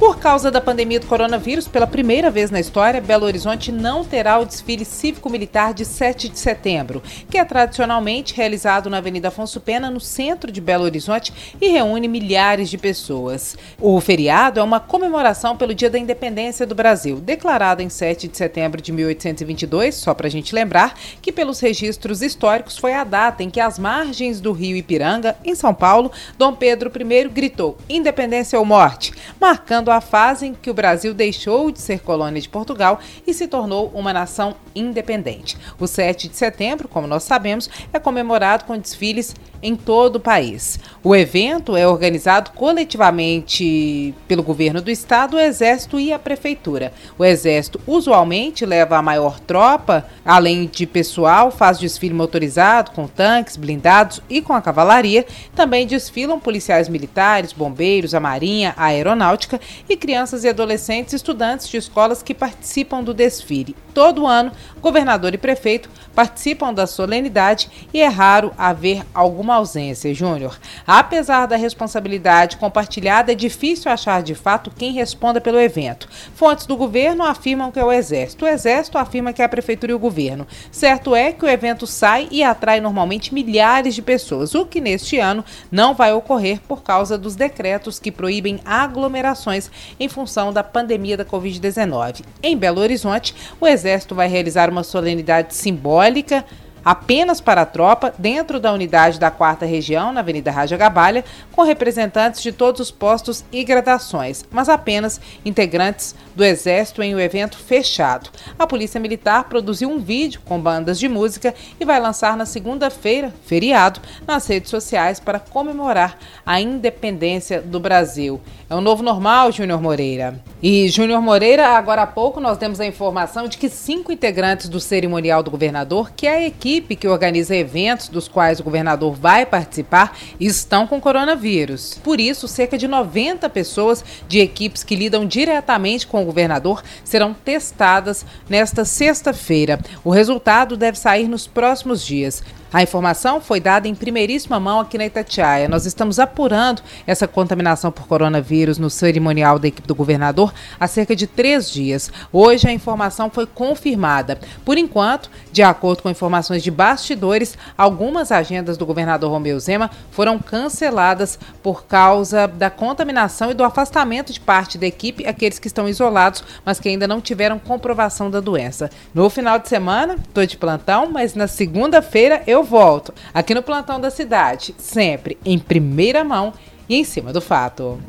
Por causa da pandemia do coronavírus, pela primeira vez na história, Belo Horizonte não terá o desfile cívico-militar de 7 de setembro, que é tradicionalmente realizado na Avenida Afonso Pena, no centro de Belo Horizonte, e reúne milhares de pessoas. O feriado é uma comemoração pelo Dia da Independência do Brasil, declarado em 7 de setembro de 1822, só para a gente lembrar que, pelos registros históricos, foi a data em que, às margens do rio Ipiranga, em São Paulo, Dom Pedro I gritou: Independência ou morte, marcando a fase em que o Brasil deixou de ser colônia de Portugal e se tornou uma nação independente. O 7 de setembro, como nós sabemos, é comemorado com desfiles em todo o país. O evento é organizado coletivamente pelo governo do estado, o Exército e a Prefeitura. O Exército usualmente leva a maior tropa, além de pessoal, faz desfile motorizado com tanques, blindados e com a cavalaria. Também desfilam policiais militares, bombeiros, a Marinha, a Aeronáutica e crianças e adolescentes estudantes de escolas que participam do desfile. Todo ano, governador e prefeito participam da solenidade e é raro haver alguma ausência, Júnior. Apesar da responsabilidade compartilhada, é difícil achar de fato quem responda pelo evento. Fontes do governo afirmam que é o Exército. O Exército afirma que é a Prefeitura e o governo. Certo é que o evento sai e atrai normalmente milhares de pessoas, o que neste ano não vai ocorrer por causa dos decretos que proíbem aglomerações em função da pandemia da Covid-19. Em Belo Horizonte, o Exército vai realizar uma solenidade simbólica apenas para a tropa, dentro da unidade da 4 Região, na Avenida Raja Gabalha, com representantes de todos os postos e gradações, mas apenas integrantes do Exército em um evento fechado. A Polícia Militar produziu um vídeo com bandas de música e vai lançar na segunda-feira, feriado, nas redes sociais para comemorar a independência do Brasil. É um novo normal, Júnior Moreira. E, Júnior Moreira, agora há pouco nós temos a informação de que cinco integrantes do cerimonial do governador, que é a equipe que organiza eventos dos quais o governador vai participar estão com coronavírus. Por isso, cerca de 90 pessoas de equipes que lidam diretamente com o governador serão testadas nesta sexta-feira. O resultado deve sair nos próximos dias. A informação foi dada em primeiríssima mão aqui na Itatiaia. Nós estamos apurando essa contaminação por coronavírus no cerimonial da equipe do governador há cerca de três dias. Hoje a informação foi confirmada. Por enquanto, de acordo com informações de bastidores, algumas agendas do governador Romeu Zema foram canceladas por causa da contaminação e do afastamento de parte da equipe, aqueles que estão isolados, mas que ainda não tiveram comprovação da doença. No final de semana, estou de plantão, mas na segunda-feira eu volto aqui no Plantão da Cidade, sempre em primeira mão e em cima do fato.